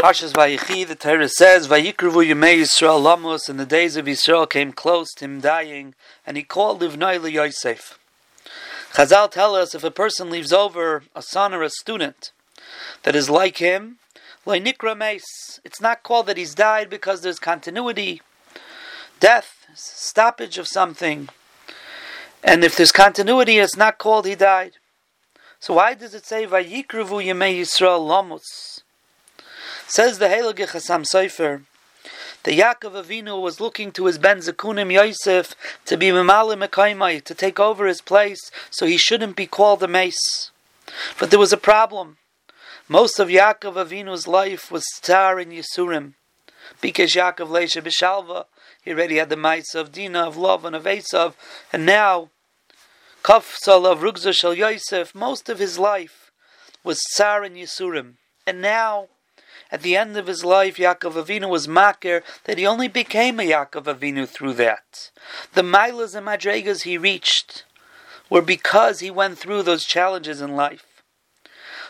Parshas Vayichi, the Torah says, Vayikruvu Yemei Yisrael Lamos, and the days of Yisrael came close to him dying, and he called Livnai Yosef. Chazal tell us if a person leaves over a son or a student that is like him, Nikra Meis, it's not called that he's died because there's continuity, death, stoppage of something. And if there's continuity, it's not called he died. So why does it say Vayikruvu Yemei Yisrael Lamos? Says the Heilige Chassam Sofer that Yaakov Avinu was looking to his Ben Zekunim Yosef to be Memale Mekaimai, to take over his place, so he shouldn't be called a mace. But there was a problem. Most of Yaakov Avinu's life was Tsar in Yisurim. Because Yaakov Leisha Bishalva, he already had the mice of Dina, of Lavan, and of Esav, and now Kaf of Rugza Shal Yosef, most of his life was Tsar in Yisurim. And now, at the end of his life, Yaakov Avinu was makir that he only became a Yaakov Avinu through that. The milas and madregas he reached were because he went through those challenges in life.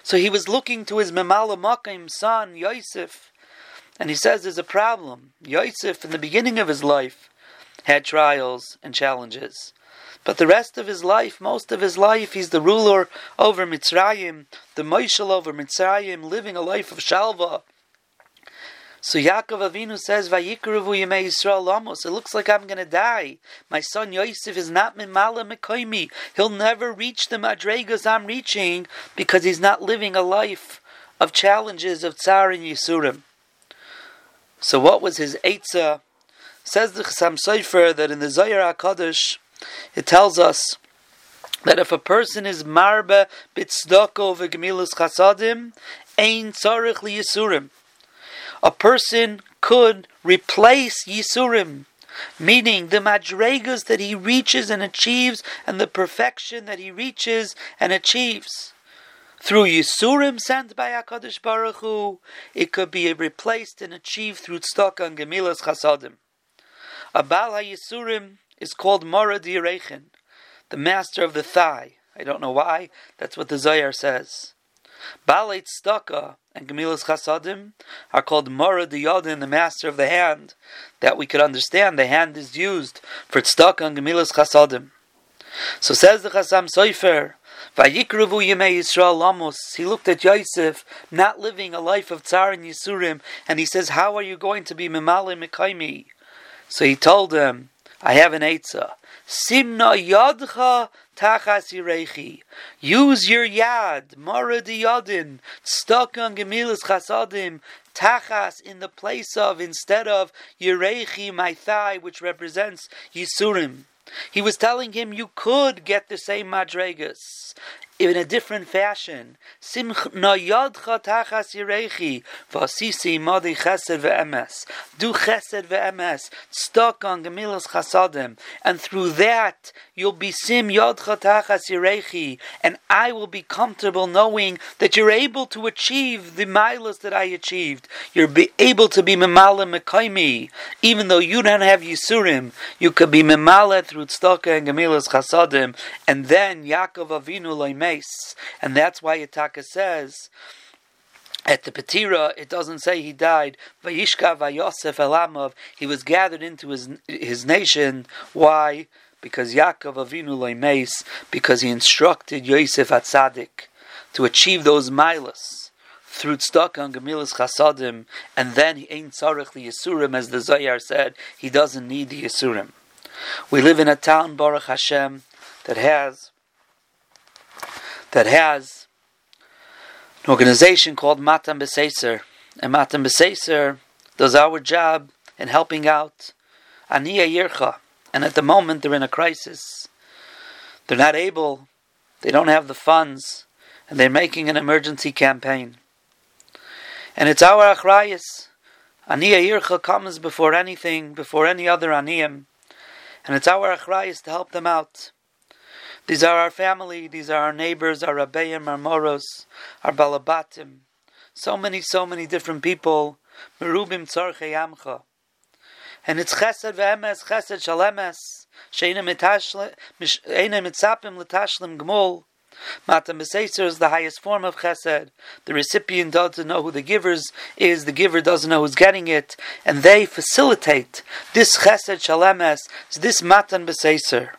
So he was looking to his Memala Makim son, Yosef, and he says there's a problem. Yosef, in the beginning of his life, had trials and challenges. But the rest of his life, most of his life, he's the ruler over Mitzrayim, the Moishel over Mitzrayim, living a life of Shalva. So Yaakov Avinu says, "Vayikruvu Yemei Yisrael Lamos." It looks like I'm going to die. My son Yosef is not mimala mekoimi. He'll never reach the madregas I'm reaching because he's not living a life of challenges of tsar and yisurim. So what was his eitzah? Says the Chassam Sofer that in the Zohar Hakadosh it tells us that if a person is marba bitzdoko v'gemilus chasadim, ein tzarich liyisurim. A person could replace yisurim, meaning the madregas that he reaches and achieves, and the perfection that he reaches and achieves. Through Yisurim sent by HaKadosh Baruch Hu, it could be replaced and achieved through Tzedakah and Gemilas Chasadim. A Baal HaYisurim is called Mara Direchin, the master of the thigh. I don't know why, that's what the Zohar says. Balei Tzedakah and Gemilas Chasadim are called Mara Diyadin, the master of the hand. That we could understand, the hand is used for Tzedakah and Gemilas Chasadim. So says the Chassam Soifer, Vayikruvu Yemei Yisrael Lamos. He looked at Yosef, not living a life of Tzar and Yisurim, and he says, How are you going to be Memale Mekaimi? So he told him, I have an Eitzah. Simna Yadcha Tachas Yirechi. Use your Yad, Mara Yadin, stuck on Gemilas Chasadim, Tachas in the place of, instead of Yirechi, my thigh, which represents Yisurim. He was telling him you could get the same madregas in a different fashion. Do chesed ve'emes. Stuck on gemilas chasadim. And through that, you'll be sim yadcha tachas yirechi. And I will be comfortable knowing that you're able to achieve the milas that I achieved. You're be able to be memala mekaimi. Even though you don't have yisurim, you could be memala through tzedakah and gemilas chasadim. And then Yaakov Avinu loimei and that's why Yitaka says at the Petira, it doesn't say he died. Vayishka Vayosef elamov. He was gathered into his his nation. Why? Because Yaakov Avinu Leimeis, because he instructed Yosef Atzadik to achieve those milas through tzedakah and gemilas chasadim, and then he ain't tzarech the yisurim, as the Zayar said, he doesn't need the yisurim. We live in a town, Baruch Hashem, that has that has an organization called Matan Beseser. And Matan Beseser does our job in helping out Aniya Yircha. And at the moment they're in a crisis. They're not able, they don't have the funds, and they're making an emergency campaign. And it's our achrayas. Aniya Yircha comes before anything, before any other Aniyim. And it's our achrayas to help them out. These are our family, these are our neighbors, our Rabbeim, our Moros, our Balabatim. So many, so many different people. Merubim tzorche yamcha. And it's chesed ve'emes, chesed shalemes. Sheina mitzapim l'tashlim gmul. Matan B'Seiser is the highest form of chesed. The recipient doesn't know who the givers is, the giver doesn't know who's getting it, and they facilitate this chesed shalemes, this Matan B'Seiser.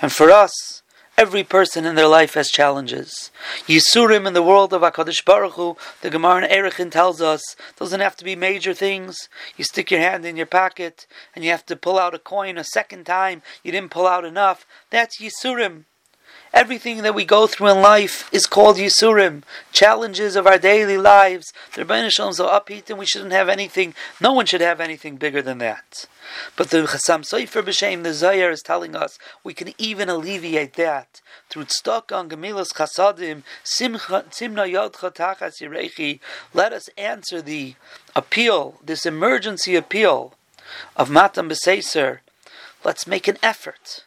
And for us, Every person in their life has challenges. Yisurim in the world of Hakadosh Baruch Hu, the Gemara in Erechin tells us, doesn't have to be major things. You stick your hand in your pocket and you have to pull out a coin a second time. You didn't pull out enough. That's Yisurim. Everything that we go through in life is called Yisurim, challenges of our daily lives. The Rebbeinu Shalom so upbeat and we shouldn't have anything, no one should have anything bigger than that. But the Chassam Sofer B'Shem, the Zayar, is telling us we can even alleviate that through Tztok on Gemilas Chasadim, Simna Yodcha Tachas Yirechi. Let us answer the appeal, this emergency appeal of Matan B'Seiser. Let's make an effort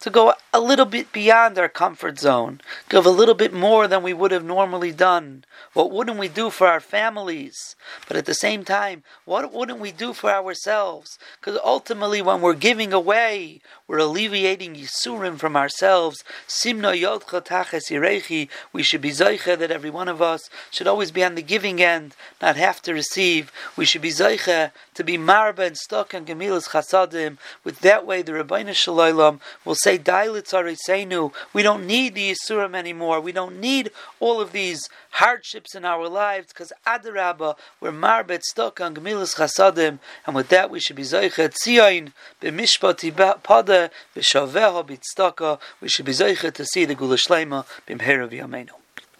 to go a little bit beyond our comfort zone, give a little bit more than we would have normally done. What wouldn't we do for our families? But at the same time, what wouldn't we do for ourselves? Because ultimately, when we're giving away, we're alleviating Yisurim from ourselves. Simna Yodcha Taches Yirechi. We should be Zeicha that every one of us should always be on the giving end, not have to receive. We should be Zeicha to be Marba and stuck and Gemilas Chasadim. With that way, the Rabbeinu Shalom will say, Dailit We don't need the Yisurim anymore. We don't need all of these hardships in our lives because Adarabba, we're Marbet stuck on Gemilas Chasadim. And with that, we should be Zeicha Tzion, B'mishpati Pada, B'shaveha B'tztaka. We should be Zeicha to see the Gula Shlema, B'mhera V'yameinu.